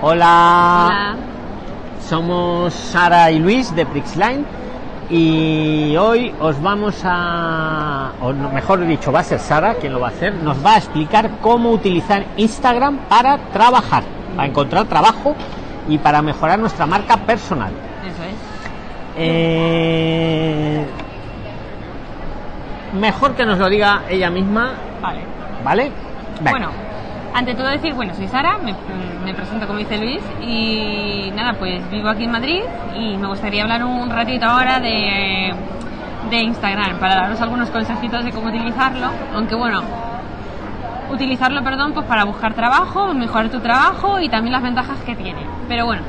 Hola. Somos Sara y Luis de Prixline y hoy os vamos a, o mejor dicho, va a ser Sara quien lo va a hacer, nos va a explicar cómo utilizar Instagram para trabajar, para encontrar trabajo y para mejorar nuestra marca personal. Eso es. Eh, mejor que nos lo diga ella misma, Vale. ¿vale? Venga. Bueno, ante todo decir, bueno, soy Sara, me, presento como dice Luis y nada, pues vivo aquí en Madrid y me gustaría hablar un ratito ahora de, de Instagram para daros algunos consejitos de cómo utilizarlo, aunque bueno, utilizarlo, perdón, pues para buscar trabajo, mejorar tu trabajo y también las ventajas que tiene. Pero bueno,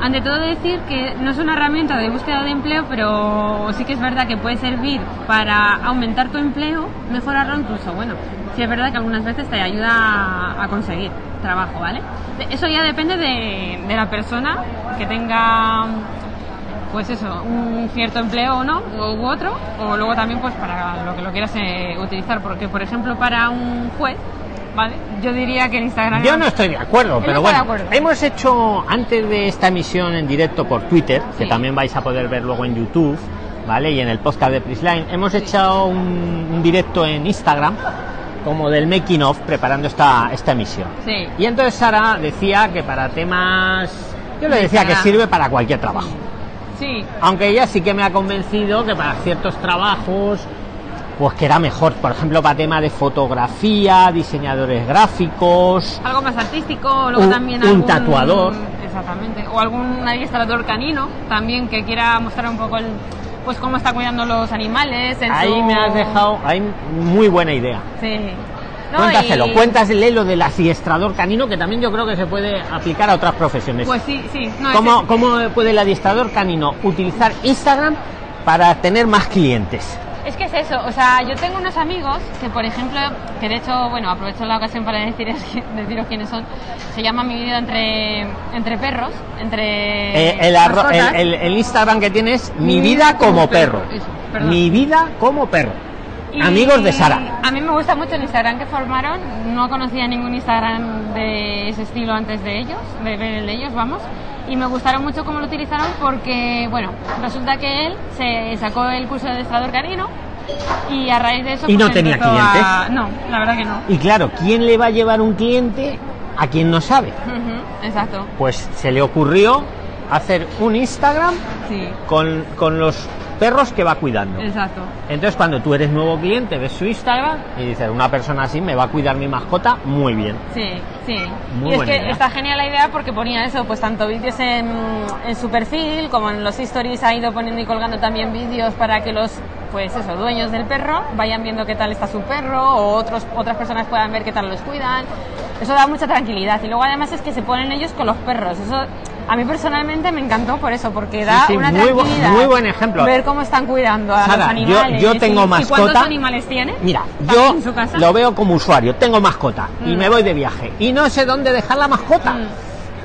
ante todo decir que no es una herramienta de búsqueda de empleo, pero sí que es verdad que puede servir para aumentar tu empleo, mejorarlo incluso, bueno, sí es verdad que algunas veces te ayuda a, conseguir trabajo, ¿vale? Eso ya depende de, la persona que tenga pues eso, un cierto empleo o no, u otro, o luego también pues para lo que lo quieras eh, utilizar, porque por ejemplo para un juez, ¿vale? Yo diría que el Instagram... Yo no estoy de acuerdo, pero bueno, acuerdo. hemos hecho antes de esta emisión en directo por Twitter, que también vais a poder ver luego en YouTube, ¿vale? Y en el podcast de Prisline, hemos hecho un, un directo en Instagram, como del making of, preparando esta, esta emisión. Sí. Y entonces Sara decía que para temas... Yo le De decía que sirve para cualquier trabajo. Sí, Aunque ella sí que me ha convencido que para ciertos trabajos, pues que era mejor, por ejemplo, para tema de fotografía, diseñadores gráficos, algo más artístico, luego Un- también un algún- tatuador. Exactamente, o algún adiestrador canino también que quiera mostrar un poco el, pues cómo está cuidando los animales. Ahí su- me has dejado, ahí muy buena idea. Sí. No, Cuéntaselo, y- cuéntasele lo del adiestrador canino, que también yo creo que se puede aplicar a otras profesiones. Pues sí, sí. No, ¿Cómo, ese- ¿Cómo puede el adiestrador canino utilizar Instagram para tener más clientes? Es que es eso, o sea, yo tengo unos amigos que, por ejemplo, que de hecho, bueno, aprovecho la ocasión para decir, deciros quiénes son. Se llama Mi vida entre, entre perros, entre. Eh, el, arro- el- el- el Instagram que tienes, mi vida como perro. Eso. Mi vida como perro. Y Amigos de Sara. A mí me gusta mucho el Instagram que formaron. No conocía ningún Instagram de ese estilo antes de ellos, de ver el de ellos, vamos. Y me gustaron mucho cómo lo utilizaron porque, bueno, resulta que él se sacó el curso de adestrador canino y a raíz de eso. ¿Y no pues, tenía a- clientes? No, la verdad que no. Y claro, ¿quién le va a llevar un cliente a quien no sabe? Exacto, Pues se le ocurrió hacer un Instagram sí, con, con los perros que va cuidando. exacto. Entonces cuando tú eres nuevo cliente, ves su Instagram y dices, una persona así me va a cuidar mi mascota muy bien. Sí, sí. Muy y es que idea. está genial la idea porque ponía eso, pues tanto vídeos en, en su perfil como en los stories ha ido poniendo y colgando también vídeos para que los, pues eso, dueños del perro vayan viendo qué tal está su perro o otros, otras personas puedan ver qué tal los cuidan. Eso da mucha tranquilidad y luego además es que se ponen ellos con los perros. Eso a mí personalmente me encantó por eso, porque da sí, una muy bu- tranquilidad. muy buen ejemplo. Ver cómo están cuidando a Sara, los animales. yo tengo y- ¿Y mascota. cuántos animales tiene? Mira, ¿También yo en su casa? lo veo como usuario, tengo mascota y Mm. me voy de viaje y no sé dónde dejar la mascota. Mm.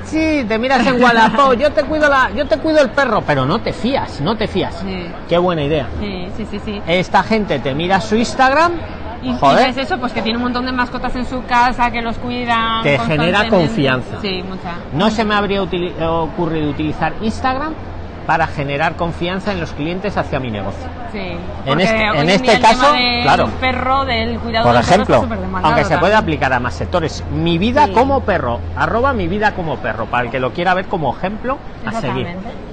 Sí, te miras en Wallapop, yo te cuido la, yo te cuido el perro, pero no te fías, no te fías. Sí. Qué buena idea. Sí, sí, sí, sí. Esta gente te mira su Instagram, Y, y joder, ves eso, pues que tiene un montón de mascotas en su casa, que los cuidan. Te genera confianza. Sí, mucha. no se me habría utili- ocurrido utilizar Instagram para generar confianza en los clientes hacia mi negocio. Sí. En este- en este caso, del claro. perro, del cuidado Por del perro ejemplo, está aunque se puede aplicar a más sectores, mi vida Sí. como perro, arroba mi vida como perro, para el que lo quiera ver como ejemplo a seguir.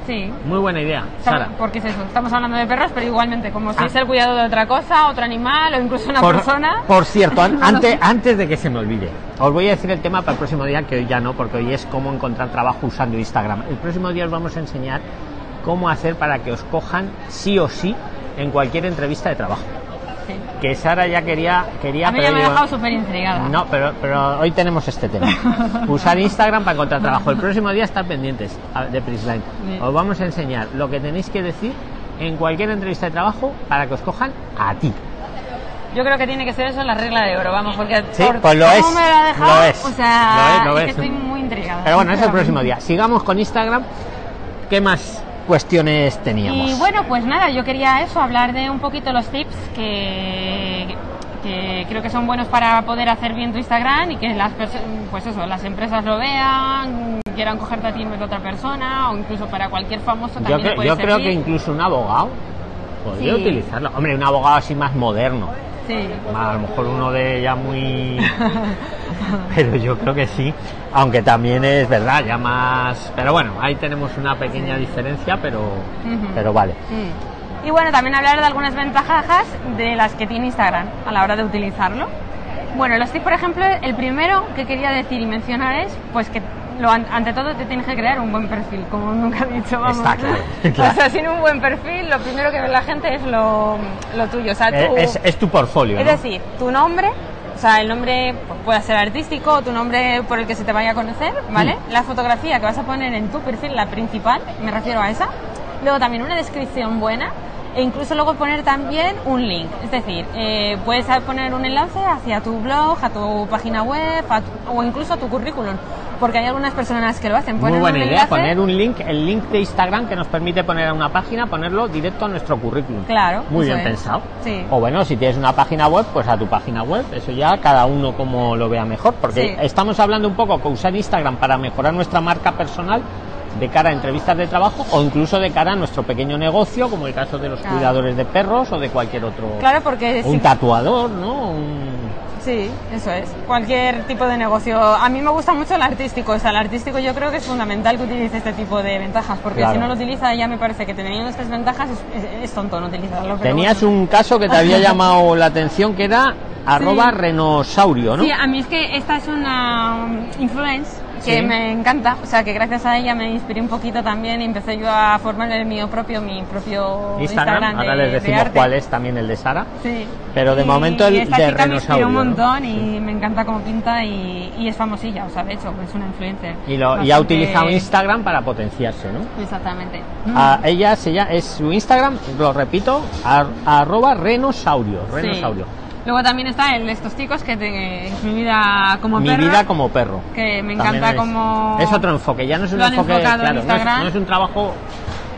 Sí. Muy buena idea, Sara. Porque es eso, estamos hablando de perros, pero igualmente, como si Ah. es el cuidado de otra cosa, otro animal o incluso una Por, persona. por cierto, an- No lo antes, sé. antes de que se me olvide, os voy a decir el tema para el próximo día, que hoy ya no, porque hoy es cómo encontrar trabajo usando Instagram. El próximo día os vamos a enseñar cómo hacer para que os cojan sí o sí en cualquier entrevista de trabajo. Sí. Que Sara ya quería, quería A mí ya pero me ha yo- dejado súper intrigada. No, pero, pero hoy tenemos este tema. Usar Instagram para encontrar trabajo. El próximo día estar pendientes de Prisline. Os vamos a enseñar lo que tenéis que decir en cualquier entrevista de trabajo para que os cojan a ti. Yo creo que tiene que ser eso la regla de oro, vamos, porque Sí, por pues lo cómo es, me lo ha dejado, lo es, o sea, lo es, lo que es. estoy muy intrigada. Pero bueno, es el próximo día. Sigamos con Instagram. ¿Qué más cuestiones teníamos? Y bueno, pues nada, yo quería eso, hablar de un poquito los tips que, que creo que son buenos para poder hacer bien tu Instagram y que las pues eso, las empresas lo vean, quieran cogerte a ti de otra persona, o incluso para cualquier famoso Yo, también le cre- puede yo creo que incluso un abogado podría Sí. utilizarlo. Hombre, un abogado así más moderno. Sí. A lo mejor uno de ya muy... Pero yo creo que sí. Aunque también es verdad, ya más... Pero bueno, ahí tenemos una pequeña diferencia, pero, Ujú. pero vale. Y bueno, también hablar de algunas ventajas de las que tiene Instagram a la hora de utilizarlo. Bueno, los tips, por ejemplo, el primero que quería decir y mencionar es, pues que lo, an- ante todo te tienes que crear un buen perfil, como nunca he dicho, vamos. Está claro, claro. O sea, sin un buen perfil, lo primero que ve la gente es lo, lo tuyo. O sea, Eh, Es, es tu portfolio. es ¿no? decir, tu nombre, sea, el nombre pues, puede ser artístico, o tu nombre por el que se te vaya a conocer, ¿vale? Mm. La fotografía que vas a poner en tu perfil, la principal, me refiero a esa. Luego también una descripción buena e incluso luego poner también un link. Es decir, eh, puedes poner un enlace hacia tu blog, a tu página web a tu- o incluso a tu currículum. Porque hay algunas personas que lo hacen. Muy buena idea, enlace- poner un link, el link de Instagram que nos permite poner a una página, ponerlo directo a nuestro currículum. Claro, Muy bien es. pensado. Sí. O bueno, si tienes una página web, pues a tu página web. Eso ya cada uno como lo vea mejor. Porque Sí. estamos hablando un poco que usar Instagram para mejorar nuestra marca personal de cara a entrevistas de trabajo o incluso de cara a nuestro pequeño negocio, como el caso de los Claro. cuidadores de perros o de cualquier otro. Claro, porque un tatuador, ¿no? Un- Sí, eso es. Cualquier tipo de negocio. A mí me gusta mucho el artístico. O sea, el artístico yo creo que es fundamental que utilice este tipo de ventajas. Porque Claro. si no lo utiliza, ya me parece que teniendo estas ventajas es, es- es tonto no utilizarlo. Tenías bueno. un caso que te había llamado la atención que era arroba renosaurio, ¿no? Sí, a mí es que esta es una um, influence que Sí. me encanta. O sea, que gracias a ella me inspiré un poquito también y empecé yo a formar el mío propio, mi propio Instagram, Instagram, ahora de, les de decimos cuál es también el de Sara. Sí. Pero de Y momento el esta de chica me inspiró un Renosaurio, montón y me encanta cómo pinta y, y es famosilla, o sea, de hecho, es una influencer. Y, lo, y ha utilizado Instagram para potenciarse, ¿no? Exactamente. A ella se llama, es su Instagram, lo repito, ar- arroba renosaurio, Sí. Luego también está el de estos chicos que te, mi vida como Mi perro, vida como perro. que me encanta es, como Es otro enfoque, ya no es un enfoque, enfocado en claro, no es, no es un trabajo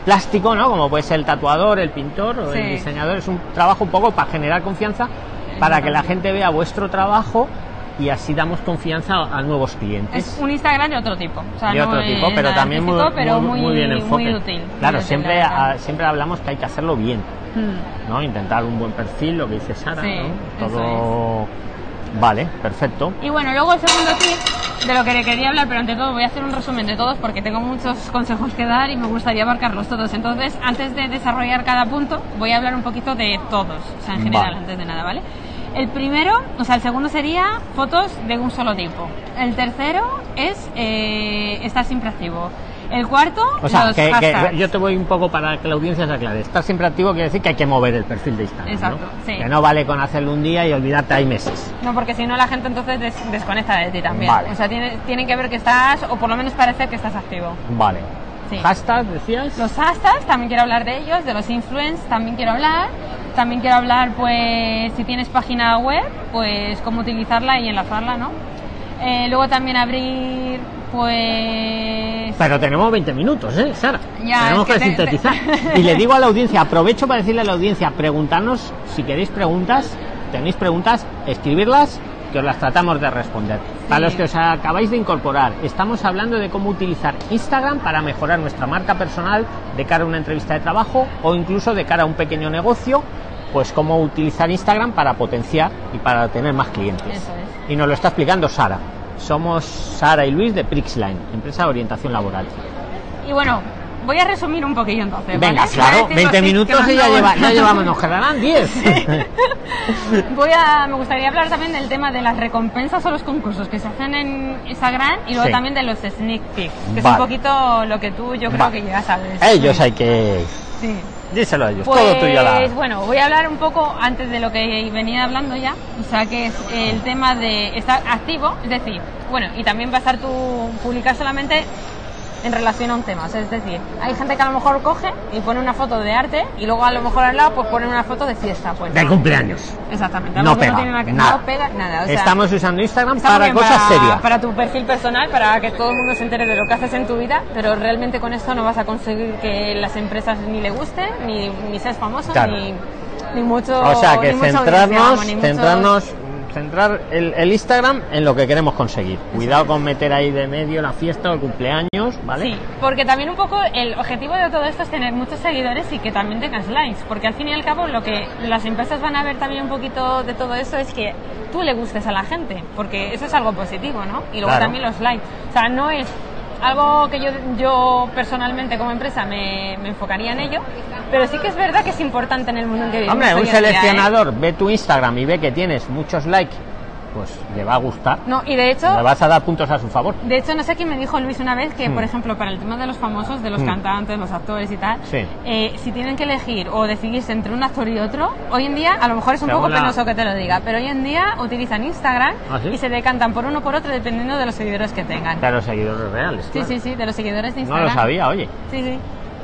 plástico, ¿no? Como puede ser el tatuador, el pintor o el diseñador, es un trabajo un poco para generar confianza, para que la gente vea vuestro trabajo y así damos confianza a, nuevos clientes. es un Instagram de otro tipo, o sea, de otro es tipo, pero también muy, pero muy, muy bien muy enfoque. útil. Claro, siempre, siempre hablamos que hay que hacerlo bien, Mm. ¿no? Intentar un buen perfil, lo que dice Sara, Sí, ¿no? eso Todo... Vale, perfecto. Y bueno, luego el segundo tip de lo que le quería hablar, pero ante todo voy a hacer un resumen de todos porque tengo muchos consejos que dar y me gustaría abarcarlos todos. Entonces, antes de desarrollar cada punto, voy a hablar un poquito de todos, o sea, en general, Vale. antes de nada, ¿vale? El primero, o sea, el segundo sería fotos de un solo tipo. El tercero es eh, estar siempre activo. El cuarto, O sea, los que, que hashtags. yo te voy un poco para que la audiencia se aclare. Estar siempre activo quiere decir que hay que mover el perfil de Instagram. Exacto, ¿no? sí. Que no vale con hacerlo un día y olvidarte hay meses. No, porque si no la gente entonces des- desconecta de ti también. Vale. O sea, tiene, tienen que ver que estás, o por lo menos parecer que estás activo. Vale. Sí. Hashtag, decías. Los hashtags, también quiero hablar de ellos, de los influencers, también quiero hablar. También quiero hablar, pues, si tienes página web, pues cómo utilizarla y enlazarla, ¿no? Eh, luego también abrir, pues... Pero tenemos 20 minutos, ¿eh, Sara? Ya, tenemos es que, que te- sintetizar. te- Y le digo a la audiencia, aprovecho para decirle a la audiencia, preguntarnos, si queréis preguntas, tenéis preguntas, escribirlas, que os las tratamos de responder. Para los que os acabáis de incorporar, estamos hablando de cómo utilizar Instagram para mejorar nuestra marca personal de cara a una entrevista de trabajo o incluso de cara a un pequeño negocio, pues cómo utilizar Instagram para potenciar y para tener más clientes. Eso es. Y nos lo está explicando Sara. Somos Sara y Luis de Prixline, empresa de orientación laboral. Y bueno, voy a resumir un poquillo entonces. Venga, ¿vale? claro, Voy a decir 20 los tips minutos y ya, lleva, ya llevamos, nos quedarán 10. Voy a, me gustaría hablar también del tema de las recompensas o los concursos que se hacen en Instagram y luego Sí. también de los sneak peeks, que es un poquito lo que tú yo creo Vale. que ya sabes. ellos hay que... Sí. Díselo a ellos, Pues todo tuyo. La... bueno, voy a hablar un poco antes de lo que venía hablando ya, o sea que es el tema de estar activo, es decir, bueno, y también basar tu publicar solamente en relación a un tema, o sea, es decir, hay gente que a lo mejor coge y pone una foto de arte y luego a lo mejor al lado pues pone una foto de fiesta, pues De no. cumpleaños. Exactamente, No pega, nada que- nada. no pega nada, o sea, Estamos usando Instagram para cosas para, serias. para tu perfil personal, para que todo el mundo se entere de lo que haces en tu vida, pero realmente con esto no vas a conseguir que las empresas ni le guste, ni, ni seas famoso, Claro. ni, ni mucho. O sea, que centrarnos, muchos- centrarnos, centrar el, el Instagram en lo que queremos conseguir. Cuidado con meter ahí de medio la fiesta o el cumpleaños, ¿vale? Sí, porque también un poco el objetivo de todo esto es tener muchos seguidores y que también tengas likes, porque al fin y al cabo lo que las empresas van a ver también un poquito de todo eso es que tú le gustes a la gente, porque eso es algo positivo, ¿no? Y luego Claro. también los likes. O sea, no es algo que yo, yo personalmente como empresa me, me enfocaría en ello, pero sí que es verdad que es importante en el mundo en que vivimos. Hombre, un en día, ¿eh? seleccionador ve tu Instagram y ve que tienes muchos likes, pues le va a gustar. No, y de hecho, Le vas a dar puntos a su favor. De hecho, no sé quién me dijo Luis una vez que, Mm. por ejemplo, para el tema de los famosos, de los Mm. cantantes, los actores y tal, Sí. eh, si tienen que elegir o decidirse entre un actor y otro, hoy en día, a lo mejor es un Según poco la- penoso que te lo diga, pero hoy en día utilizan Instagram ¿Ah, sí? y se decantan por uno o por otro dependiendo de los seguidores que tengan. Claro, seguidores reales. Sí, claro. sí, sí, de los seguidores de No Instagram. lo sabía, oye. Sí, sí.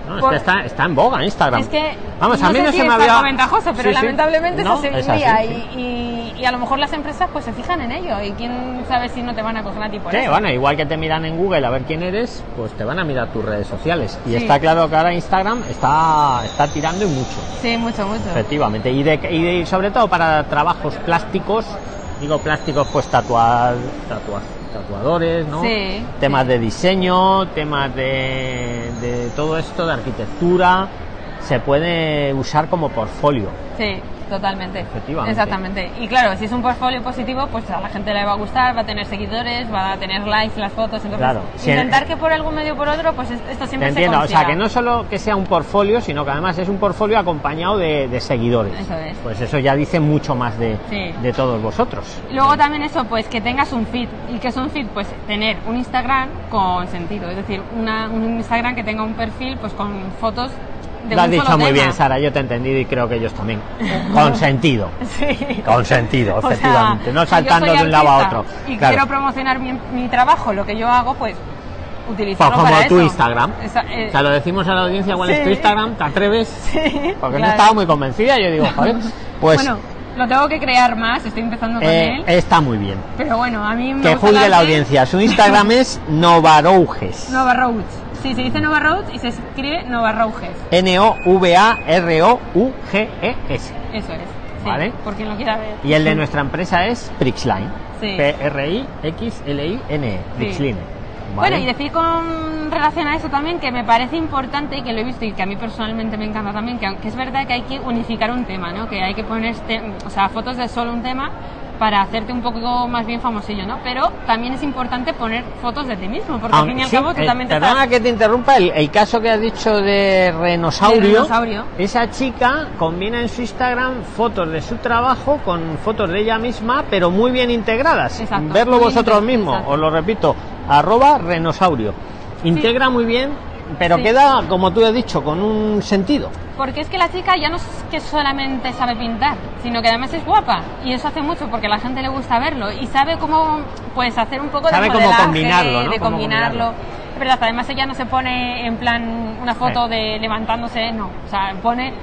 No, es Por- que está, está en boga Instagram. Es que Vamos, a mí sé no si se me había. ventajoso, pero Sí, sí. lamentablemente No, es así día sí. y, y- y a lo mejor las empresas pues se fijan en ello y quién sabe si no te van a coger a ti por Sí, eso. bueno, igual que te miran en Google a ver quién eres, pues te van a mirar tus redes sociales. Y está claro que ahora Instagram está, está tirando y mucho, Sí, mucho, mucho. efectivamente. Y, de, y de- sobre todo para trabajos plásticos, digo plásticos, pues tatuar, tatua- tatuadores, ¿no? Sí, Temas sí. de diseño, temas de, de todo esto, de arquitectura, se puede usar como portfolio. Sí, totalmente. Efectivamente. Exactamente. Y claro, si es un portfolio positivo, pues a la gente le va a gustar, va a tener seguidores, va a tener likes las fotos. Entonces, Claro. Si intentar en- que por algún medio o por otro, pues es- esto Te siempre entiendo, se o sea, que no solo que sea un portfolio, sino que además es un portfolio acompañado de, de seguidores. Eso es. Pues eso ya dice mucho más de, Sí. de todos vosotros. Luego también eso, pues que tengas un feed. ¿Y que es un feed? Pues tener un Instagram con sentido. Es decir, una- un Instagram que tenga un perfil pues con fotos de Lo has dicho muy tema. bien, Sara, yo te he entendido y creo que ellos también. Con sentido. Sí. Con sentido, O sea, efectivamente. no saltando de un lado a otro. Y Claro. quiero promocionar mi, mi trabajo, lo que yo hago, pues Pues utilizarlo como para tu eso. Instagram. Esa- eh, O sea, lo decimos a la audiencia, ¿cuál es tu. Instagram? ¿Te atreves? sí, Porque no estaba muy convencida. Yo digo, joder, pues Bueno, lo tengo que crear más, estoy empezando con eh, él. está muy bien. Pero bueno, a mí me Que juzgue la audiencia. Su Instagram es Novarouges. Nova Roads. Sí, se dice Nova Roads y se escribe Nova Rouges. N-O-V-A-R-O-U-G-E-S. Eso es. Sí, Vale. Por quien lo quiera ver. Y el de nuestra empresa es Prixline. Sí. P-R-I-X-L-I-N-E. Prixline. ¿vale? Bueno, y decir con relación a eso también que me parece importante y que lo he visto y que a mí personalmente me encanta también, que aunque es verdad que hay que unificar un tema, ¿no? Que hay que poner este- o sea, fotos de solo un tema para hacerte un poco más bien famosillo, ¿no? Pero también es importante poner fotos de ti mismo, porque al fin y al cabo tú eh, también te perdona estás... que te interrumpa, el, el caso que has dicho de Renosaurio, De Renosaurio. esa chica combina en su Instagram fotos de su trabajo con fotos de ella misma, pero muy bien integradas. Exacto, Verlo vosotros mismos, os lo repito, arroba Renosaurio. Integra muy bien, pero Sí. queda, como tú has dicho, con un sentido. Porque es que la chica ya no es que solamente sabe pintar, sino que además es guapa. Y eso hace mucho porque a la gente le gusta verlo. Y sabe cómo pues hacer un poco Sabe de cómo combinarlo, ¿no? de Cómo combinarlo. combinarlo. Verdad, además ella no se pone en plan una foto de levantándose, no. O sea, pone...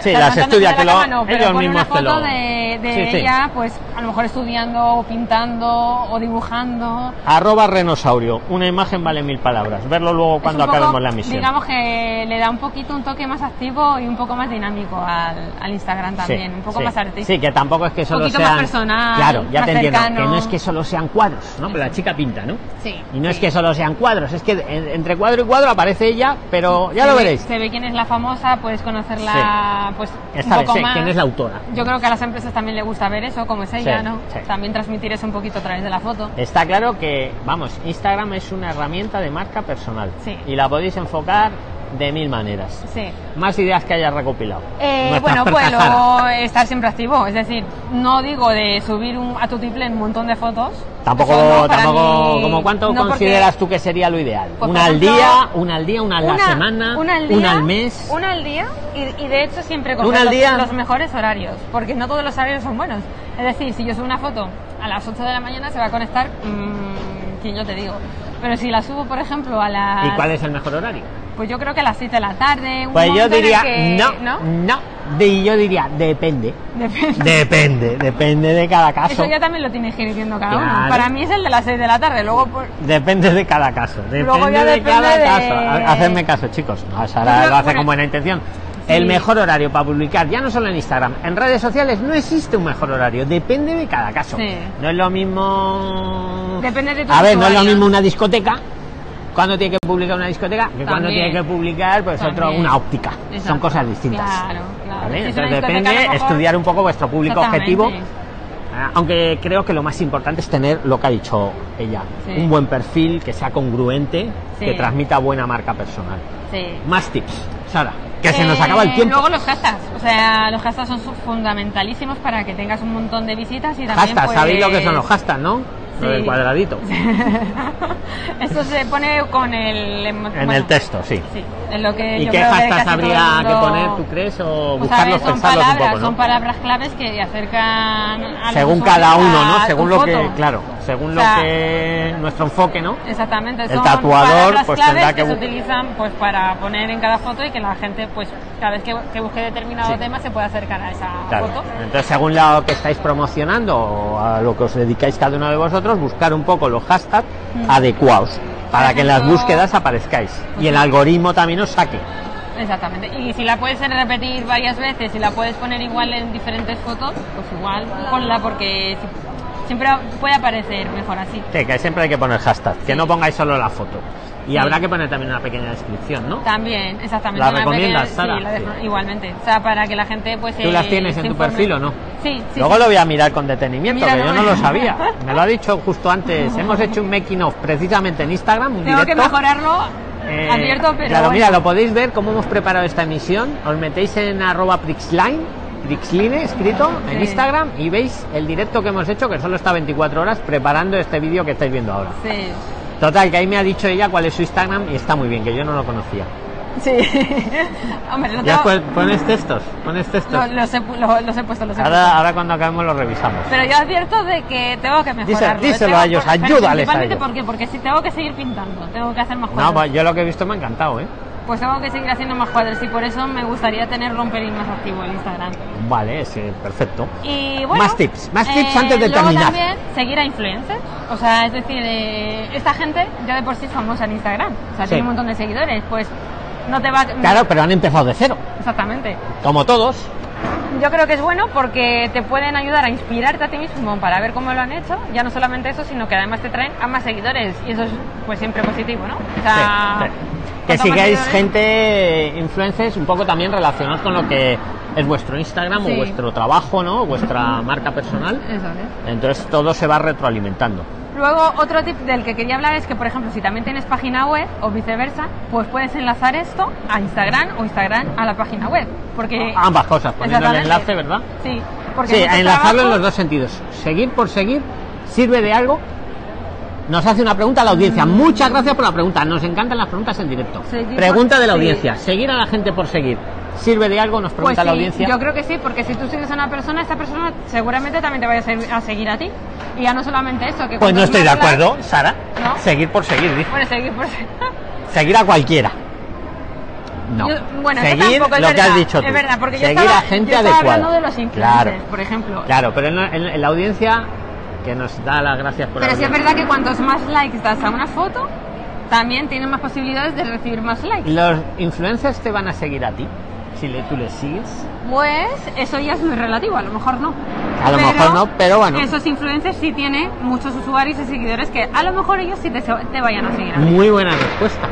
Sí, las estudia, que lo- pero ellos una mismos foto lo- de, de Sí, sí. ella, pues a lo mejor estudiando, o pintando, o dibujando. Arroba Renosaurio, una imagen vale mil palabras. Verlo luego cuando un poco, acabemos la misión. Digamos que le da un poquito un toque más activo y un poco más dinámico al, al Instagram también, Sí, un poco sí. más artístico. Sí, que tampoco es que solo poquito sean. más personal, Claro, ya más te entiendo. cercano. Que no es que solo sean cuadros, ¿no? Pero la chica pinta, ¿no? Sí, Y no es sí. que solo sean cuadros, es que en- entre cuadro y cuadro aparece ella, pero ya Se lo ve- veréis. Se ve quién es la famosa, puedes conocerla pues un poco más. quién es la autora. Yo creo que a las empresas también le gusta ver eso, como es ella, Sí, ¿no? sí. También transmitir eso un poquito a través de la foto. Está claro que, vamos, Instagram es una herramienta de marca personal. Sí. Y la podéis enfocar de mil maneras. Sí. Más ideas que hayas recopilado. Eh, bueno, pues lo- estar siempre activo, es decir, no digo de subir un, a tu triple un montón de fotos. Tampoco, no, tampoco, mí- como cuánto no, porque- consideras tú que sería lo ideal. Pues, una al ejemplo, día, una al día, una a la una, semana, una al, día, una al mes. Una al día y, y de hecho siempre ¿Una al los, día? los mejores horarios, porque no todos los horarios son buenos. Es decir, si yo subo una foto a las 8 de la mañana se va a conectar mmm, quien yo te digo. Pero si la subo, por ejemplo, a las... ¿Y cuál es el mejor horario? Pues yo creo que a las 7 de la tarde. un Pues yo diría, que- no, ¿no? no, de- yo diría, depende. Depende. Depende, depende de cada caso. Eso ya también lo tienes que ir diciendo cada uno. Claro. Para mí es el de las 6 de la tarde, luego por... Depende de cada caso. Depende Luego ya de depende cada de- caso. Ha- Hacedme caso, chicos. No, Sara lo hace bueno. con buena intención. El mejor horario para publicar, ya no solo en Instagram, en redes sociales no existe un mejor horario, depende de cada caso. Sí. No es lo mismo. Depende de tu A ver, no es lo mismo una discoteca. Cuando tiene que publicar una discoteca, que cuando tiene que publicar, pues otro, También. una óptica. Exacto. Son cosas distintas. Claro, claro. Entonces depende mejor- estudiar un poco vuestro público objetivo. Ah, Aunque creo que lo más importante es tener lo que ha dicho ella, Sí. un buen perfil que sea congruente, Sí. que transmita buena marca personal. Sí. Más tips, Sara, que se nos Eh, acaba el tiempo. Luego los hashtags. O sea, los hashtags son fundamentalísimos para que tengas un montón de visitas y también. Hashtags, pues... ¿sabéis lo que son los hashtags, no? Lo Sí. del cuadradito. Esto se pone con el. En bueno, el texto, sí. Sí, es lo que ¿Y yo qué creo hashtags habría que poner, tú crees? O Pues, a ver, buscarlos, son pensarlos palabras, un poco, son ¿no? palabras claves que acercan a Según cada uno, ¿no? Según lo que, claro, según O sea, lo que nuestro enfoque, ¿no? Exactamente, El son tatuador, pues, tendrá que, que se utilizan pues para poner en cada foto y que la gente pues cada vez que, que busque determinado Sí. tema se pueda acercar a esa Claro. foto. Entonces, según lo que estáis promocionando o a lo que os dedicáis cada uno de vosotros, buscar un poco los hashtags Mm. adecuados para que en las búsquedas aparezcáis y el algoritmo también os saque. Exactamente. Y si la puedes repetir varias veces y la puedes poner igual en diferentes fotos, pues igual ponla porque si- siempre puede aparecer mejor así. Sí, que siempre hay que poner hashtags, que no pongáis solo la foto. Y habrá que poner también una pequeña descripción, ¿no? También, exactamente. ¿La recomiendas, Sara? Sí, la de- Sí. igualmente. O sea, para que la gente pues ¿Tú eh, las tienes se en tu informe. perfil o no? Sí, sí. Luego sí. lo voy a mirar con detenimiento, que Míralo. yo no lo sabía. Me lo ha dicho justo antes. Hemos hecho un making of precisamente en Instagram, un Tengo que mejorarlo, Eh, advierto, pero claro, bueno. mira, lo podéis ver cómo hemos preparado esta emisión. Os metéis en arroba Prixline, Prixline escrito en Sí. Instagram y veis el directo que hemos hecho, que solo está 24 horas preparando este vídeo que estáis viendo ahora. Sí. Total, que ahí me ha dicho ella cuál es su Instagram y está muy bien, que yo no lo conocía. Sí. Hombre, lo, Ya tengo- pones textos, pones textos. lo- los, he, lo- los he puesto, los he Ahora, puesto. ahora cuando acabemos lo revisamos. Pero yo advierto de que tengo que mejorarlo. ¿eh? díselo Tengo a ellos, por- ayúdales a ellos. ¿por qué? Porque si tengo que seguir pintando, tengo que hacer más No, cuadros. pues yo lo que he visto me ha encantado, ¿eh? Pues tengo que seguir haciendo más cuadros y por eso me gustaría tener Romperín más activo en Instagram. Vale, sí, perfecto. Y bueno, Más tips, más tips eh, antes de luego terminar. también seguir a influencers. O sea, es decir, eh, esta gente ya de por sí es famosa en Instagram. O sea, Sí. tiene un montón de seguidores. Pues no te va Claro, pero han empezado de cero, Exactamente. como todos. Yo creo que es bueno porque te pueden ayudar a inspirarte a ti mismo para ver cómo lo han hecho. Ya no solamente eso, sino que además te traen a más seguidores. Y eso es pues siempre positivo, ¿no? O sea, Sí, sí. Que sigáis gente, influencers, un poco también relacionados con lo que es vuestro Instagram Sí. o vuestro trabajo, ¿no? Vuestra marca personal. Eso es. Entonces todo se va retroalimentando. Luego, otro tip del que quería hablar es que, por ejemplo, si también tienes página web o viceversa, pues puedes enlazar esto a Instagram o Instagram a la página web. Porque. Ambas cosas, poniendo el enlace, ¿verdad? Sí, porque. Sí, a enlazarlo en los dos sentidos. Seguir por seguir sirve de algo. Nos hace una pregunta a la audiencia. Muchas gracias por la pregunta. Nos encantan las preguntas en directo. Seguir Pregunta de la audiencia. Seguir a la gente por seguir. ¿Sirve de algo? Nos Pues pregunta la sí, audiencia. yo creo que sí, porque si tú sigues a una persona, esta persona seguramente también te vaya a, seguir a ti. Y ya no solamente eso, que Pues no estoy de acuerdo, Sara. ¿No? Seguir por seguir, dice. Bueno, seguir por seguir. Seguir a cualquiera. No. Yo- bueno, seguir es lo que has dicho tú. Es verdad, porque yo seguir estaba, a gente yo estaba adecuada. hablando de los influencers, claro, por ejemplo. claro, pero la, en la audiencia que nos da las gracias por Pero sí es verdad que cuantos más likes das a una foto, también tienen más posibilidades de recibir más likes. Los influencers te van a seguir a ti si le, tú les sigues. Pues eso ya es muy relativo, a lo mejor no. A lo Pero mejor no, pero bueno. Esos influencers sí tienen muchos usuarios y seguidores que a lo mejor ellos sí te, te vayan a seguir. a. Muy buena respuesta.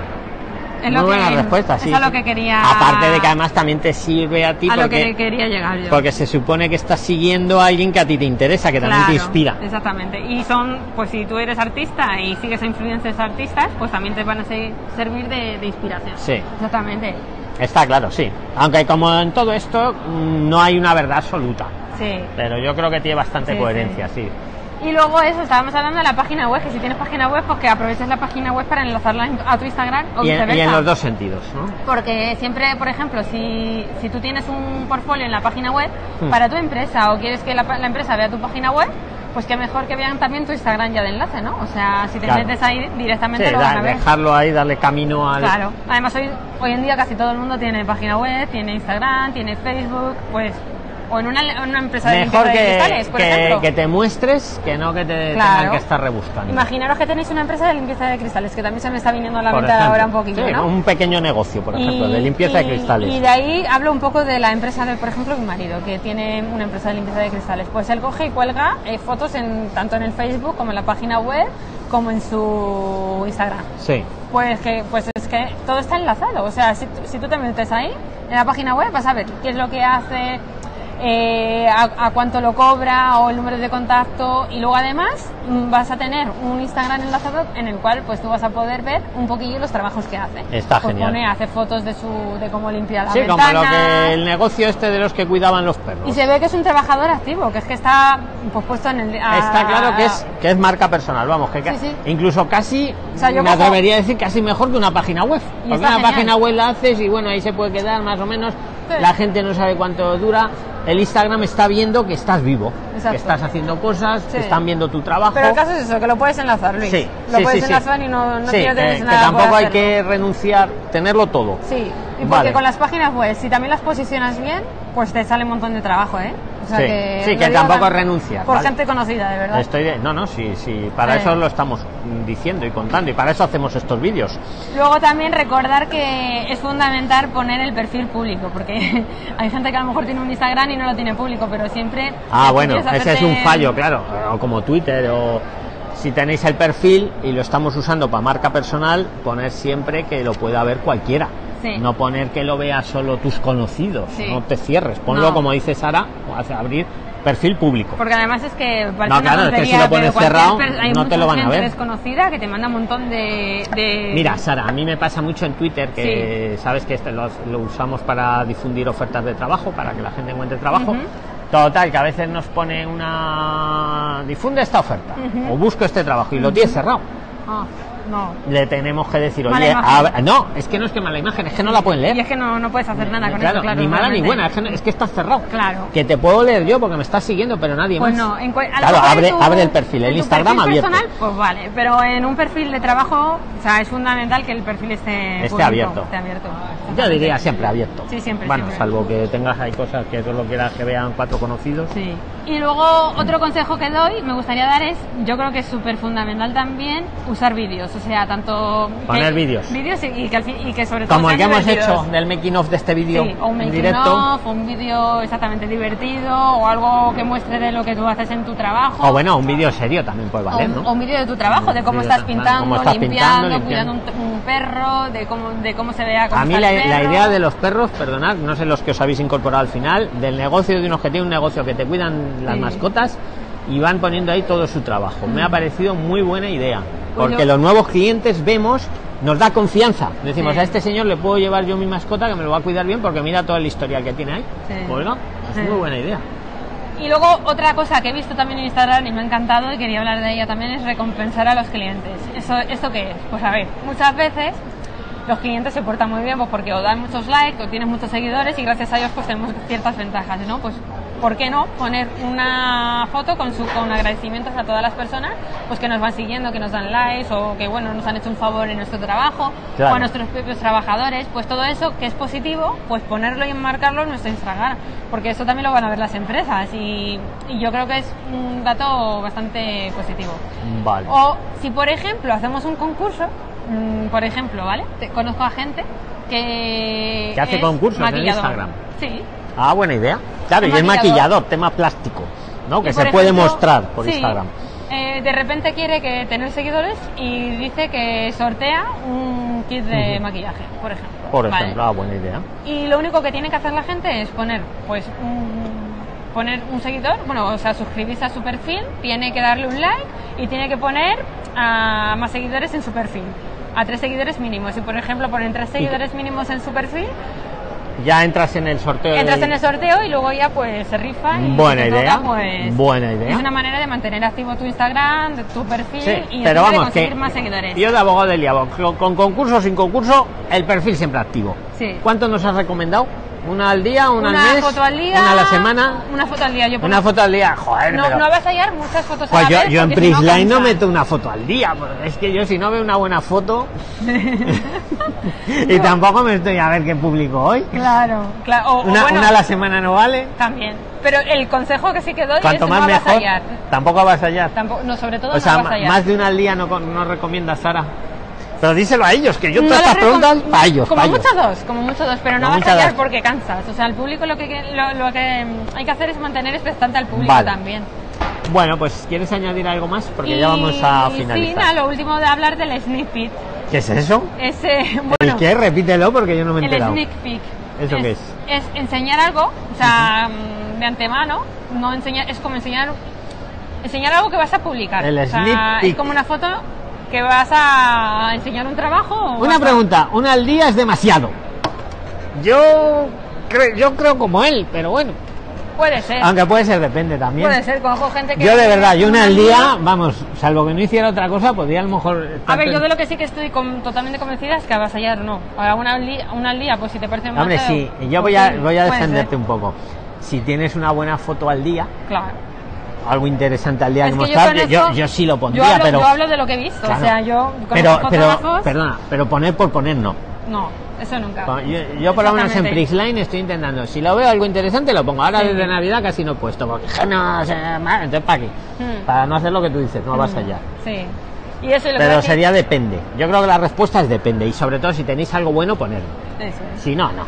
Es Muy buena que- respuesta, sí. Es lo que quería. Aparte de que además también te sirve a ti a lo que quería llegar yo. porque se supone que estás siguiendo a alguien que a ti te interesa, que también te inspira. Exactamente. Y son, pues si tú eres artista y sigues a influencers artistas, pues también te van a se- servir de, de inspiración. Sí. Exactamente. Está claro, sí. Aunque como en todo esto mm, no hay una verdad absoluta. Sí. Pero yo creo que tiene bastante Sí, coherencia, sí. Y luego eso, estábamos hablando de la página web, que si tienes página web, pues que aproveches la página web para enlazarla en- a tu Instagram o Y en, viceversa. y en los dos sentidos, ¿no? Porque siempre, por ejemplo, si, si tú tienes un portfolio en la página web Hmm. para tu empresa o quieres que la, la empresa vea tu página web, pues que mejor que vean también tu Instagram ya de enlace, ¿no? O sea, si te Claro. metes ahí directamente Sí, lo da- van a ver. dejarlo ahí, darle camino al... Claro. Además, hoy, hoy en día casi todo el mundo tiene página web, tiene Instagram, tiene Facebook, pues O en una, en una empresa de Mejor limpieza de que, cristales, por que- ejemplo. que te muestres que no que te Claro. tengan que estar rebuscando. Imaginaros que tenéis una empresa de limpieza de cristales, que también se me está viniendo a la mente ahora un poquillo, Sí, ¿no? Un pequeño negocio, por ejemplo, de limpieza y- de cristales. Y de ahí hablo un poco de la empresa de, por ejemplo, mi marido, que tiene una empresa de limpieza de cristales. Pues él coge y cuelga eh, fotos en, tanto en el Facebook como en la página web, como en su Instagram. Sí. Pues que pues es que todo está enlazado. O sea, si, si tú te metes ahí, en la página web, vas a ver qué es lo que hace, eh, a, a cuánto lo cobra o el número de contacto. Y luego además mm, vas a tener un Instagram enlazado en el cual pues tú vas a poder ver un poquillo los trabajos que hace. Está Pues genial. pone, hace fotos de su de cómo limpia la Sí, como ventana. lo que el negocio este de los que cuidaban los perros. Y se ve que es un trabajador activo, que es que está pues, puesto en el... a- Está claro que es que es marca personal, vamos, que Sí, sí. incluso casi O sea, yo me atrevería a decir casi mejor que una página web. Porque una genial. página web la haces y bueno, ahí se puede quedar más o menos. La gente no sabe cuánto dura. El Instagram está viendo que estás vivo, Exacto. que estás haciendo cosas, Sí. que están viendo tu trabajo. Pero el caso es eso, que lo puedes enlazar, Luis. Sí, lo sí, puedes enlazar y no, no tienes eh, que nada por tampoco hay que renunciar, tenerlo todo. Sí, y porque Vale. con las páginas web, si también las posicionas bien, pues te sale un montón de trabajo, ¿eh? O sea Sí, que, sí, que tampoco renunciar, Por ¿vale? gente conocida, de verdad. Estoy de- no, no, sí, sí, para Sí. eso lo estamos diciendo y contando y para eso hacemos estos vídeos. Luego también recordar que es fundamental poner el perfil público, porque hay gente que a lo mejor tiene un Instagram y no lo tiene público, pero siempre... Ah, bueno, ese es un fallo, claro, o como Twitter o si tenéis el perfil y lo estamos usando para marca personal, poner siempre que lo pueda ver cualquiera. Sí. No poner que lo vea solo tus conocidos, Sí. no te cierres, ponlo No. como dice Sara, abrir perfil público. Porque además es que parece No, una claro, es que si lo pones cerrado, hay no te lo van a ver. desconocida que te manda un montón de... de- Mira, Sara, a mí me pasa mucho en Twitter que sabes que este lo, lo usamos para difundir ofertas de trabajo, para que la gente encuentre trabajo. Total, que a veces nos pone una. difunde esta oferta o busco este trabajo y lo tiene cerrado. Ah, no. Le tenemos que decir, oye, a no, es que no es que mala imagen, es que no la pueden leer. Y es que no, no puedes hacer nada con claro, eso, claro. ni mala ni buena, es que, es que estás cerrado. Claro. Que te puedo leer yo porque me estás siguiendo, pero nadie Pues más. no, claro, abre, tu- abre el perfil, en el Instagram perfil abierto. personal, pues vale, pero en un perfil de trabajo, o sea, es fundamental que el perfil esté, Esté público, abierto. esté abierto. Yo diría siempre abierto. Sí, siempre, Bueno, siempre. salvo que tengas ahí cosas que solo quieras que vean cuatro conocidos. Sí. Y luego otro consejo que doy, me gustaría dar es, yo creo que es súper fundamental también usar vídeos, o sea, tanto... Poner vídeos. Vídeos y, y que, y que sobre todo Como el que hemos divertidos. hecho del making of de este vídeo Sí, o un making directo. of, o un vídeo exactamente divertido, o algo que muestre de lo que tú haces en tu trabajo. O bueno, un vídeo serio también puede O valer, un, ¿no? o un vídeo de tu trabajo, de cómo estás pintando, cómo estás limpiando, cuidando un, un perro, de cómo, de cómo se vea cómo A mí está la, el la idea de los perros, perdonad, no sé los que os habéis incorporado al final, del negocio de unos que tienen un negocio que te cuidan las Sí. mascotas y van poniendo ahí todo su trabajo. Me ha parecido muy buena idea, porque los nuevos clientes vemos, nos da confianza. Decimos, Sí. a este señor le puedo llevar yo mi mascota que me lo va a cuidar bien porque mira toda la historia que tiene ahí. Sí. Pues no, es Sí. muy buena idea. Y luego otra cosa que he visto también en Instagram y me ha encantado y quería hablar de ella también es recompensar a los clientes. ¿Eso, ¿Esto qué es? Pues a ver, muchas veces los clientes se portan muy bien pues porque o dan muchos likes o tienes muchos seguidores y gracias a ellos pues tenemos ciertas ventajas, ¿no? Pues ¿por qué no poner una foto con, su, con agradecimientos a todas las personas pues que nos van siguiendo, que nos dan likes o que bueno nos han hecho un favor en nuestro trabajo Claro. o a nuestros propios trabajadores, pues todo eso que es positivo, pues ponerlo y enmarcarlo en nuestro Instagram, porque eso también lo van a ver las empresas y, y yo creo que es un dato bastante positivo. Vale. O si por ejemplo hacemos un concurso, mm, por ejemplo, ¿vale? Te- conozco a gente que... Que hace es concursos en. Instagram. Sí. Ah, buena idea. Claro, Es y es maquillador. maquillador, tema plástico, ¿no? Que se puede mostrar por sí, Instagram. eh, de repente quiere que tener seguidores y dice que sortea un kit de maquillaje, por ejemplo. Por ¿vale? ejemplo, ah, buena idea. Y lo único que tiene que hacer la gente es poner, pues, un, poner un seguidor, bueno, o sea, suscribirse a su perfil, tiene que darle un like y tiene que poner a más seguidores en su perfil. A tres seguidores mínimos. Si, por ejemplo, ponen tres seguidores mínimos en su perfil, Ya entras en el sorteo. entras en el sorteo y luego ya pues se rifa. Y Buena si idea, toca, pues, buena idea. Es una manera de mantener activo tu Instagram, tu perfil Sí, y pero de conseguir que más seguidores. yo de abogado del diablo, con, con concurso o sin concurso, el perfil siempre activo. Sí. ¿Cuánto nos has recomendado? ¿Una al día, una, una al mes? foto al día. ¿Una a la semana? Una foto al día. Yo Una foto al día, joder, no, pero... no vas a hallar muchas fotos Pues a la yo, vez, yo en no Prisline no, cansa. meto una foto al día, porque es que yo si no veo una buena foto y tampoco me estoy a ver qué publico hoy. Claro, claro. O, o Una, bueno, una a la semana no vale. También. Pero el consejo que sí que doy Cuanto es más no mejor. avasallar. Tampoco vas allá. Tampoco, no, sobre todo O sea, no avasallar. más de una al día no, no recomiendas, Sara. Pero díselo a ellos, que yo No todas estas preguntas para ellos. Como para ellos. mucho dos, como mucho dos, pero no Como mucho avasallar dos. porque cansas. O sea, al público lo que, lo, lo que hay que hacer es mantener expectante al público Vale. también. Bueno, pues ¿quieres añadir algo más? Porque y, ya vamos a finalizar. sí, nada, lo último de hablar del sneak peek. ¿Qué es eso? Ese, ¿El bueno, qué? Repítelo porque yo no me he el enterado. sneak peek. ¿Eso qué es? Es enseñar algo, o sea, mm, de antemano, no enseñar, es como enseñar, enseñar algo que vas a publicar. El O sea, sneak peek. Es como una foto que vas a enseñar un trabajo. o Una pregunta, una al día es demasiado. Yo creo, yo creo como él, pero bueno. Puede ser. Aunque puede ser, depende también. Puede ser, conozco gente que. Yo de verdad, yo una al día, vamos, salvo que no hiciera otra cosa, podría a lo mejor... A ver, yo de lo que sí que estoy com- totalmente convencida es que avasallar no. Ahora, una al día, una al día pues si te parece Hombre, sí, yo pues voy a, sí, voy a defenderte un poco. Si tienes una buena foto al día, Claro. Algo interesante al día Es que mostrar, yo, yo, sí lo Yo pondría, hablo, pero... yo hablo de lo que he visto, Claro. o sea, yo pero, pero, perdona, pero poner por poner no. No, eso nunca. Yo, yo por lo menos en. Prisline estoy intentando, si lo veo algo interesante lo pongo. Ahora Sí. desde Navidad casi no he puesto, porque no sé, entonces para qué. Hmm. Para no hacer lo que tú dices, no vas Mm, allá. Sí. Y eso lo Pero sería depende. Yo creo que la respuesta es depende. Y sobre todo si tenéis algo bueno, ponerlo. Eso es. Si no, no.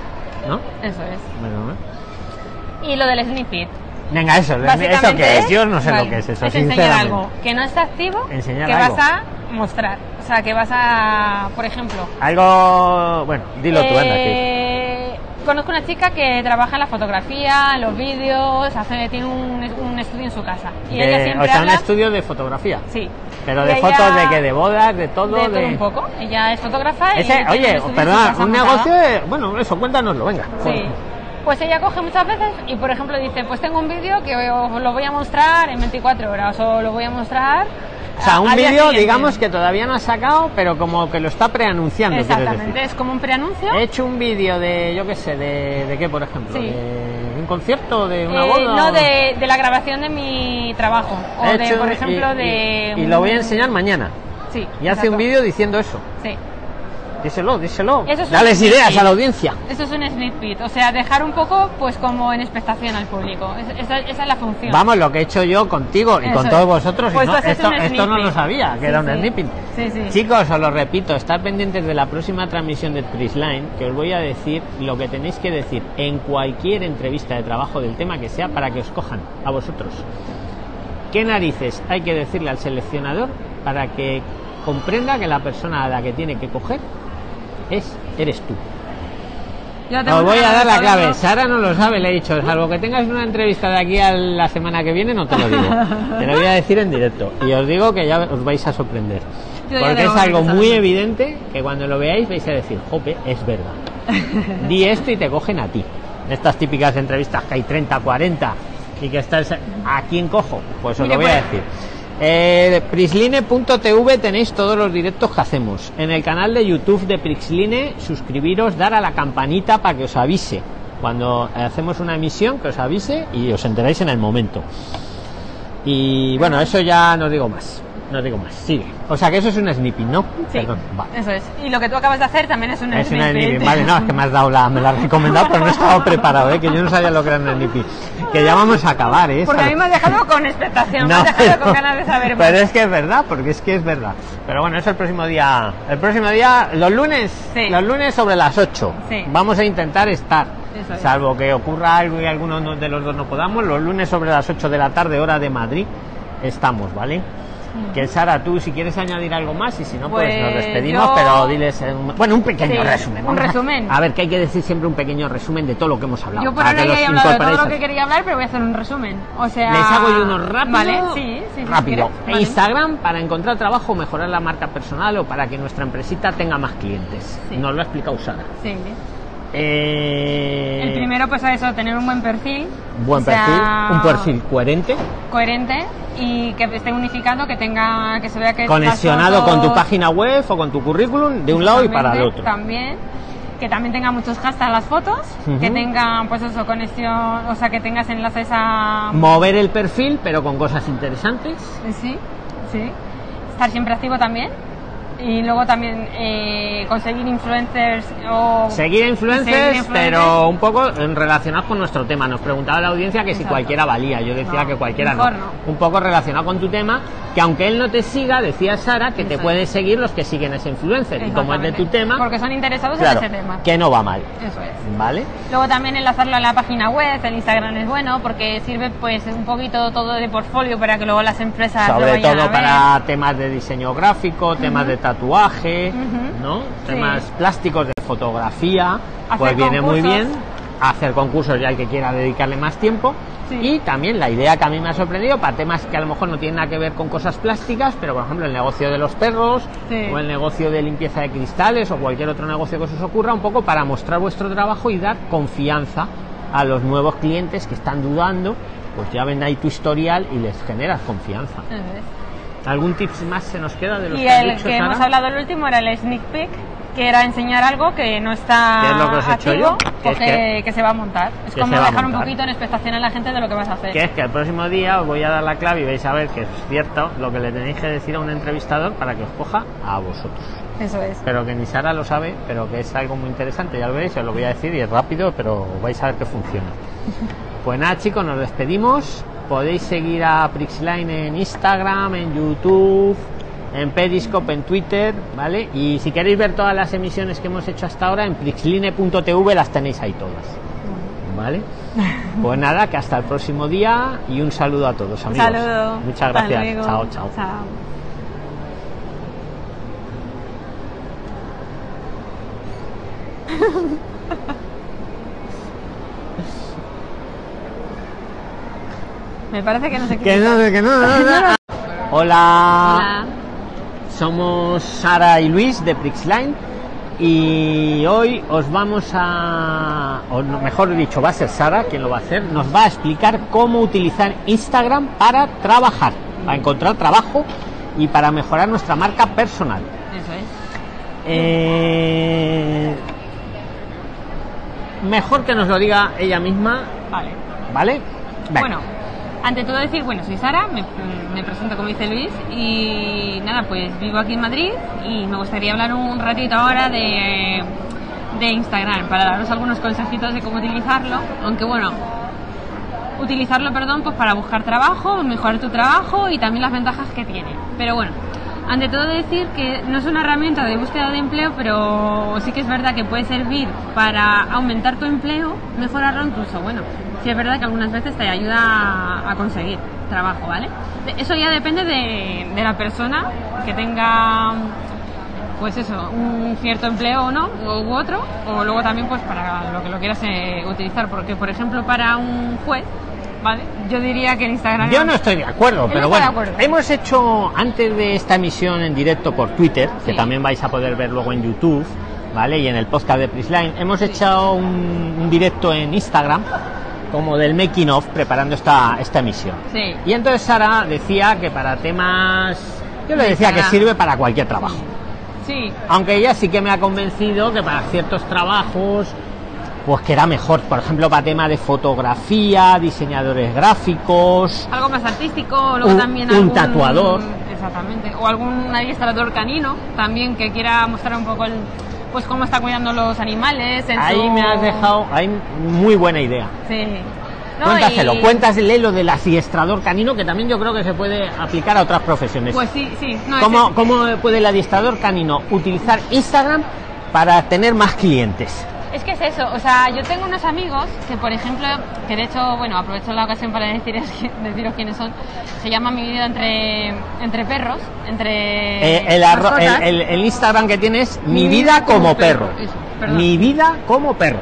¿No? Eso es. Bueno, ¿no? Y lo del peek. Venga, eso. ¿Eso qué es? Yo no sé vale, lo que es eso. Es enseñar algo que no está activo, Enseñar que algo. vas a mostrar. O sea, que vas a, por ejemplo, Algo. Bueno, dilo tú, anda. que- Eh, Conozco una chica que trabaja en la fotografía, en los vídeos, hace, tiene un, un estudio en su casa. Y de- ella siempre o sea, habla... un estudio de fotografía. Sí. Pero de ella- fotos de que de bodas, de todo. De todo un poco. Ella es fotógrafa Ese, oye, perdón, un negocio. de- Bueno, eso, cuéntanoslo, venga. Sí. Pues ella coge muchas veces y, por ejemplo, dice, pues tengo un vídeo que os lo voy a mostrar en 24 horas o lo voy a mostrar... O sea, un vídeo, digamos que todavía no ha sacado, pero como que lo está preanunciando. Exactamente, es como un preanuncio. He hecho un vídeo de, yo qué sé, de, de qué, por ejemplo, Sí. de un concierto, de una Eh, boda. no, de, de la grabación de mi trabajo. O He de, hecho- por ejemplo, y, de... y- y lo voy a enseñar mañana. Sí. Y hace un vídeo diciendo eso. Sí. Díselo, díselo. Eso es Dales ideas a la audiencia. Eso es un sneak peek, o sea, dejar un poco, pues, como en expectación al público. Es- esa, esa es la función. Vamos, lo que he hecho yo contigo y Eso con es. todos vosotros. y Pues no- esto no lo sabía, que Sí, era un sí. snipping. Sí, sí. Chicos, os lo repito, estar pendientes de la próxima transmisión de Prisline, que os voy a decir lo que tenéis que decir en cualquier entrevista de trabajo del tema que sea para que os cojan a vosotros. ¿Qué narices hay que decirle al seleccionador para que comprenda que la persona a la que tiene que coger es eres tú? Os voy a dar la clave. Sara no lo sabe, le he dicho. Salvo que tengas una entrevista de aquí a la semana que viene, no te lo digo. Te lo voy a decir en directo. Y os digo que ya os vais a sorprender. Yo Porque es algo muy evidente que cuando lo veáis vais a decir, jope, es verdad. Di esto y te cogen a ti. Estas típicas entrevistas que hay 30, 40 y que estás... ¿A quién cojo? Pues os Mire, lo voy a pues- decir. Eh, Prisline.tv tenéis todos los directos que hacemos. En el canal de YouTube de Prisline, suscribiros, dar a la campanita para que os avise. Cuando hacemos una emisión, que os avise y os enteráis en el momento. Y bueno, eso ya no digo más. No digo más. Sigue. O sea que eso es un snipping, ¿no? Sí, Perdón. Vale. eso es. Y lo que tú acabas de hacer también es un Es sneak una peek. snipping. Vale, no, es que me has dado la, me la has recomendado, pero no estaba preparado, ¿eh? que yo no sabía lo que era un snipping. Que ya vamos a acabar, ¿eh? Porque a mí me has dejado con expectación, me has dejado con ganas de saber más. Pero es que es verdad, porque es que es verdad. Pero bueno, eso el próximo día. El próximo día, los lunes, Sí. los lunes sobre las 8. Sí. Vamos a intentar estar. Es. Salvo que ocurra algo y alguno no- de los dos no podamos, los lunes sobre las 8 de la tarde, hora de Madrid, estamos, ¿vale? Que Sara, tú si quieres añadir algo más y si no, pues, Pues nos despedimos, yo- pero diles, eh, un- bueno, un pequeño Sí, resumen. un resumen. A ver, que hay que decir siempre un pequeño resumen de todo lo que hemos hablado. Yo por ahora ya he hablado de todo lo que quería hablar, pero voy a hacer un resumen. O sea... Les hago yo uno rápido. Vale, sí, sí, si rápido. vale. Instagram para encontrar trabajo, mejorar la marca personal o para que nuestra empresita tenga más clientes. Nos lo ha explicado Sara. Sí. Eh, El primero, pues a eso, tener un buen perfil. Buen o sea, perfil, un perfil coherente, Coherente y que esté unificado, que tenga, que se vea que... conexionado con tu página web o con tu currículum de un lado y para el otro. También. que también tenga muchos hashtags las fotos, que tenga pues eso, conexión, o sea, que tengas enlaces a... Mover el perfil, pero con cosas interesantes. Sí, sí. Estar siempre activo también. Y luego también eh, conseguir influencers o... Seguir a influencers, Seguir influencers. pero un poco en relacionado con nuestro tema. Nos preguntaba la audiencia que si Exacto. cualquiera valía. Yo decía No, que cualquiera mejor no. no. Un poco relacionado con tu tema, que aunque él no te siga, decía Sara, que te Eso pueden seguir los que siguen ese influencer. Y como es de tu tema, Porque son interesados claro, en ese tema. que no va mal. Eso es. ¿Vale? Luego también enlazarlo a la página web, el Instagram es bueno porque sirve pues un poquito todo de portfolio para que luego las empresas lo Sobre vayan a todo ver. para temas de diseño gráfico, temas de tatuaje, Ujú. ¿no? Sí. Temas plásticos de fotografía, Hacer pues viene muy concursos. bien hacer concursos ya el que quiera dedicarle más tiempo. Sí. Y también la idea que a mí me ha sorprendido para temas que a lo mejor no tienen nada que ver con cosas plásticas, pero por ejemplo el negocio de los perros Sí. o el negocio de limpieza de cristales o cualquier otro negocio que se os ocurra, un poco para mostrar vuestro trabajo y dar confianza a los nuevos clientes que están dudando, pues ya ven ahí tu historial y les generas confianza. Eso es. ¿Algún tips más se nos queda de los Y que el dicho, que Sara? hemos hablado el último era el sneak peek, que era enseñar algo que no está ¿Qué es lo que os he hecho activo, yo? Que que, que- que se va a montar. Es como dejar un poquito en expectación a la gente de lo que vas a hacer. Que es que el próximo día os voy a dar la clave y vais a ver que es cierto lo que le tenéis que decir a un entrevistador para que os coja a vosotros. Eso es. Pero que ni Sara lo sabe, pero que es algo muy interesante, ya lo veréis, os lo voy a decir y es rápido, pero vais a ver que funciona. Pues nada chicos, nos despedimos. Podéis seguir a Prixline en Instagram, en YouTube, en Periscope, en Twitter, ¿vale? Y si queréis ver todas las emisiones que hemos hecho hasta ahora, en prixline.tv las tenéis ahí todas. ¿Vale? Pues nada, que hasta el próximo día y un saludo a todos, Un amigos. saludo. Muchas gracias. Chao, chao. Chao. Me parece que no sé qué. Que no, que no, no, no. Hola. Hola. Somos Sara y Luis de Prixline y hoy os vamos a, o mejor dicho, va a ser Sara quien lo va a hacer, nos va a explicar cómo utilizar Instagram para trabajar, para encontrar trabajo y para mejorar nuestra marca personal. Eso es. Eh, mejor que nos lo diga ella misma, Vale. ¿vale? Venga. Bueno, ante todo decir, bueno, soy Sara, me, presento como dice Luis y nada, pues vivo aquí en Madrid y me gustaría hablar un ratito ahora de, de Instagram para daros algunos consejitos de cómo utilizarlo, aunque bueno, utilizarlo, perdón, pues para buscar trabajo, mejorar tu trabajo y también las ventajas que tiene. Pero bueno, ante todo decir que no es una herramienta de búsqueda de empleo, pero sí que es verdad que puede servir para aumentar tu empleo, mejorarlo incluso, bueno, sí es verdad que algunas veces te ayuda a, conseguir trabajo, ¿vale? Eso ya depende de, de la persona que tenga pues eso, un cierto empleo o no, u otro, o luego también pues para lo que lo quieras eh, utilizar, porque por ejemplo para un juez, ¿vale? Yo diría que el Instagram... Yo no estoy de acuerdo, pero de bueno, acuerdo. hemos hecho antes de esta emisión en directo por Twitter, que Sí. también vais a poder ver luego en YouTube, ¿vale? Y en el podcast de Prisline, hemos hecho un, un directo en Instagram, como del making of, preparando esta, esta emisión. Sí. Y entonces Sara decía que para temas... Yo le De decía que sirve para cualquier trabajo. Sí, Aunque ella sí que me ha convencido que para ciertos trabajos, pues que era mejor. Por ejemplo, para tema de fotografía, diseñadores gráficos, algo más artístico, luego Un- también un algún- tatuador. Exactamente, o algún adiestrador canino también que quiera mostrar un poco el, pues cómo está cuidando los animales. en Ahí su- me has dejado, ahí muy buena idea. Sí. No, Cuéntaselo, y- cuéntasele lo del adiestrador canino, que también yo creo que se puede aplicar a otras profesiones. Pues sí, sí. No, ¿Cómo, ese- ¿Cómo puede el adiestrador canino utilizar Instagram para tener más clientes? Es que es eso, o sea, yo tengo unos amigos que, por ejemplo, que de hecho, bueno, aprovecho la ocasión para deciros, deciros quiénes son. Se llama Mi vida entre, entre perros, entre. Eh, el, arro- el- el- el Instagram que tienes, mi vida como perro. Eso. Mi vida como perro.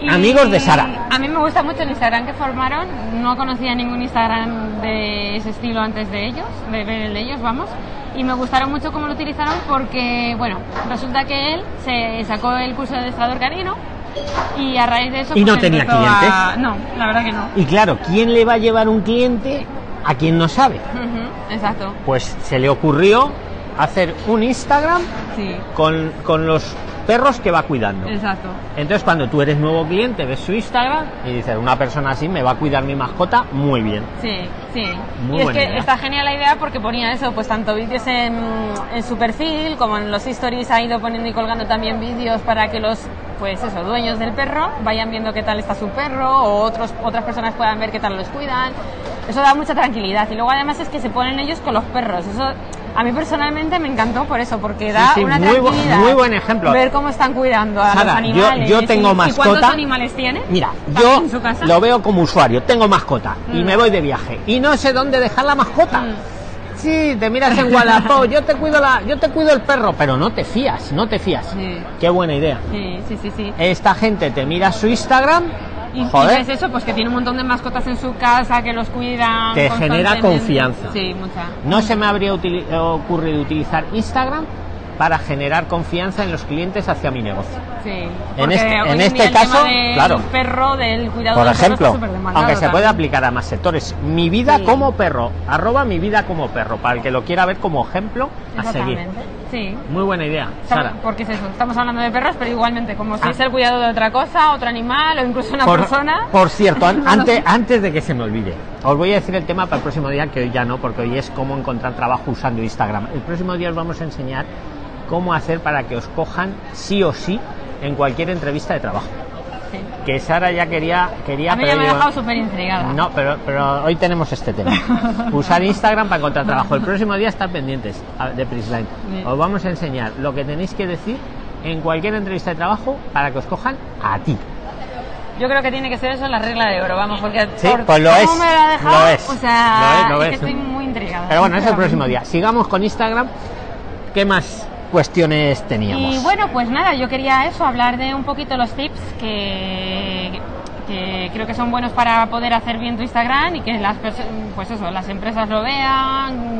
Y Amigos de Sara. A mí me gusta mucho el Instagram que formaron. No conocía ningún Instagram de ese estilo antes de ellos, de ver el de ellos, vamos. Y me gustaron mucho cómo lo utilizaron porque, bueno, resulta que él se sacó el curso de adestrador canino y a raíz de eso. ¿Y no pues, tenía empezó a- clientes? No, la verdad que no. Y claro, ¿quién le va a llevar un cliente a quien no sabe? Exacto. Pues se le ocurrió hacer un Instagram Sí. con, con los perros que va cuidando. Exacto. Entonces, cuando tú eres nuevo cliente, ves su Instagram y dices, una persona así me va a cuidar mi mascota muy bien. Sí, sí. Muy y es que idea. está genial la idea porque ponía eso, pues tanto vídeos en, en su perfil como en los stories ha ido poniendo y colgando también vídeos para que los, pues eso, dueños del perro vayan viendo qué tal está su perro o otros, otras personas puedan ver qué tal los cuidan. Eso da mucha tranquilidad. Y luego además es que se ponen ellos con los perros. Eso a mí personalmente me encantó por eso, porque da sí, una muy bu- tranquilidad. muy buen ejemplo. Ver cómo están cuidando a Sara, los animales. yo tengo y- ¿Y cuántos mascota. animales tiene? Mira, ¿También yo en su casa? lo veo como usuario, tengo mascota y Mm. me voy de viaje y no sé dónde dejar la mascota. Mm. Sí, te miras en Wallapop, yo te cuido la, yo te cuido el perro, pero no te fías, no te fías. Sí. Qué buena idea. Sí, sí, sí, sí. Esta gente te mira su Instagram, Y, joder, ves eso, pues que tiene un montón de mascotas en su casa, que los cuidan. Te genera confianza. Sí, mucha. no se me habría ocurrido utilizar Instagram para generar confianza en los clientes hacia mi negocio. Sí. En este- en este caso, claro. perro, del cuidado Por perro ejemplo, superdemandado aunque se puede también. aplicar a más sectores, mi vida Sí. como perro, arroba mi vida como perro, para el que lo quiera ver como ejemplo a seguir. Sí. Muy buena idea, Sara. Porque es eso, estamos hablando de perros, pero igualmente, como si Ah. es el cuidado de otra cosa, otro animal o incluso una Por, persona. por cierto, antes, antes de que se me olvide, os voy a decir el tema para el próximo día, que hoy ya no, porque hoy es cómo encontrar trabajo usando Instagram. El próximo día os vamos a enseñar cómo hacer para que os cojan sí o sí en cualquier entrevista de trabajo. Sí. Que Sara ya quería, quería A mí ya pero me ha yo- dejado súper intrigada. No, pero, pero hoy tenemos este tema. Usar Instagram para encontrar trabajo. El próximo día estar pendientes de Prisline. Os vamos a enseñar lo que tenéis que decir en cualquier entrevista de trabajo para que os cojan a ti. Yo creo que tiene que ser eso la regla de oro, vamos, porque Sí, por pues lo cómo es, me lo ha dejado, lo es, o sea, lo es, lo es estoy muy intrigada. Pero bueno, es el próximo día. Sigamos con Instagram. ¿Qué más cuestiones teníamos? Y bueno, pues nada, yo quería eso, hablar de un poquito los tips que, que creo que son buenos para poder hacer bien tu Instagram y que las pues eso, las empresas lo vean,